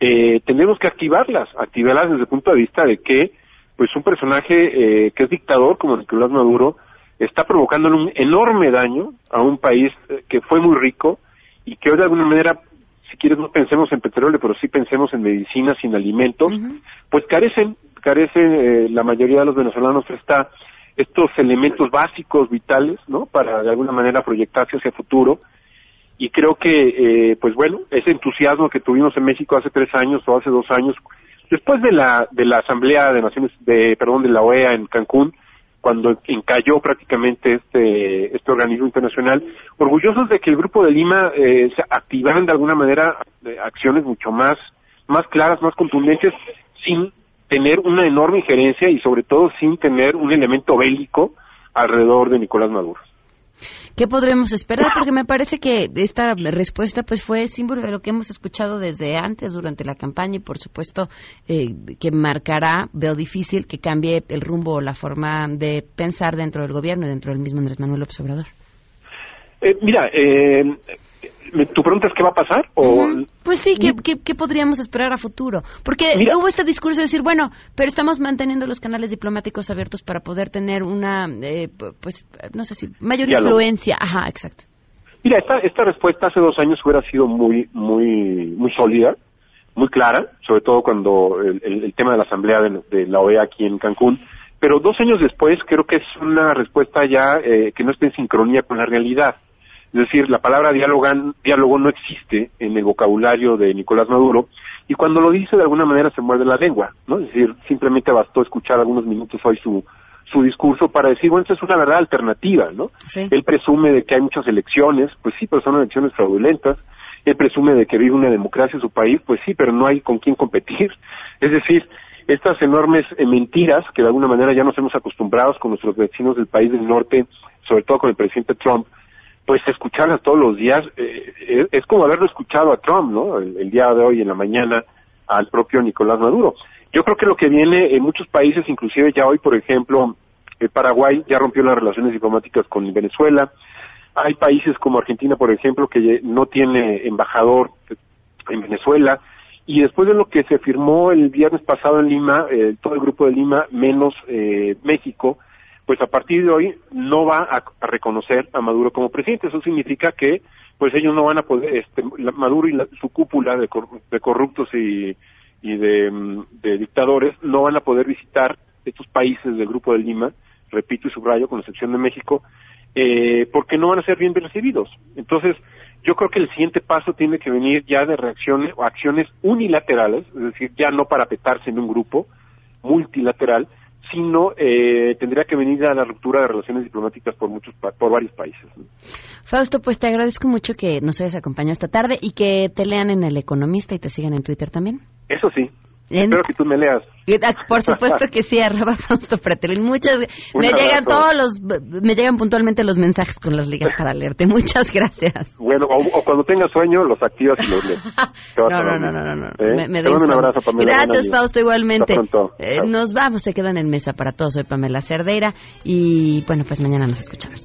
eh, tenemos que activarlas, activarlas desde el punto de vista de que, pues, un personaje eh, que es dictador como Nicolás Maduro está provocando un enorme daño a un país que fue muy rico, y que hoy de alguna manera, si quieres no pensemos en petróleo, pero sí pensemos en medicinas y en alimentos, pues carecen, carecen eh, la mayoría de los venezolanos está estos elementos básicos, vitales, ¿no? Para de alguna manera proyectarse hacia el futuro. Y creo que, eh, pues bueno, ese entusiasmo que tuvimos en México hace tres años o hace dos años, después de la de la Asamblea de Naciones, de perdón, de la OEA en Cancún, cuando encalló prácticamente este, este organismo internacional, orgullosos de que el Grupo de Lima eh, activaran de alguna manera eh, acciones mucho más, más claras, más contundentes, sin tener una enorme injerencia y sobre todo sin tener un elemento bélico alrededor de Nicolás Maduro. ¿Qué podremos esperar? Porque me parece que esta respuesta pues fue símbolo de lo que hemos escuchado desde antes durante la campaña y por supuesto eh, que marcará, veo difícil que cambie el rumbo o la forma de pensar dentro del gobierno y dentro del mismo Andrés Manuel López Obrador. Eh, mira, eh, ¿Tu pregunta es qué va a pasar? O... Pues sí, ¿qué, ¿qué, podríamos esperar a futuro? Porque hubo este discurso de decir, bueno, pero estamos manteniendo los canales diplomáticos abiertos para poder tener una, eh, pues, no sé si, mayor influencia. Ajá, exacto. Mira, esta, esta respuesta hace dos años hubiera sido muy, muy, muy sólida, muy clara, sobre todo cuando el, tema de la asamblea de, la OEA aquí en Cancún. Pero dos años después creo que es una respuesta ya eh, que no está en sincronía con la realidad. Es decir, la palabra diálogo no existe en el vocabulario de Nicolás Maduro y cuando lo dice de alguna manera se muerde la lengua, ¿no? Es decir, simplemente bastó escuchar algunos minutos hoy su, su discurso para decir, bueno, esta es una verdad alternativa, ¿no? Él presume de que hay muchas elecciones, pues sí, pero son elecciones fraudulentas. Él presume de que vive una democracia en su país, pues sí, pero no hay con quién competir. Es decir, estas enormes eh, mentiras que de alguna manera ya nos hemos acostumbrado con nuestros vecinos del país del norte, sobre todo con el presidente Trump, pues escucharlas todos los días eh, eh, es como haberlo escuchado a Trump, ¿no? El, día de hoy en la mañana al propio Nicolás Maduro. Yo creo que lo que viene en muchos países, inclusive ya hoy, por ejemplo, el Paraguay ya rompió las relaciones diplomáticas con Venezuela. Hay países como Argentina, por ejemplo, que no tiene embajador en Venezuela. Y después de lo que se firmó el viernes pasado en Lima, eh, todo el grupo de Lima, menos México, pues a partir de hoy no va a, reconocer a Maduro como presidente. Eso significa que pues ellos no van a poder, este, Maduro y su cúpula de, corruptos y, y de, dictadores no van a poder visitar estos países del Grupo de Lima, repito y subrayo, con excepción de México, eh, porque no van a ser bien recibidos. Entonces, yo creo que el siguiente paso tiene que venir ya de reacciones o acciones unilaterales, es decir, ya no para petarse en un grupo multilateral, sino eh, tendría que venir a la ruptura de relaciones diplomáticas por muchos por varios países. Fausto, pues te agradezco mucho que nos hayas acompañado esta tarde y que te lean en El Economista y te sigan en Twitter también. Eso sí, Espero que tú me leas. Ah, por supuesto que sí, *laughs* arroba Fausto Pretelín. Muchas, me llegan todos los, me llegan puntualmente los mensajes con las ligas para leerte. Muchas gracias. Bueno, o, cuando tengas sueño, los activas y los lees. *laughs* no, no, no, no, no, ¿Eh? Me, un abrazo, Pamela. Gracias, Fausto, igualmente. Eh, nos vamos, se quedan en mesa para todos. Soy Pamela Cerdeira y bueno, pues mañana nos escuchamos.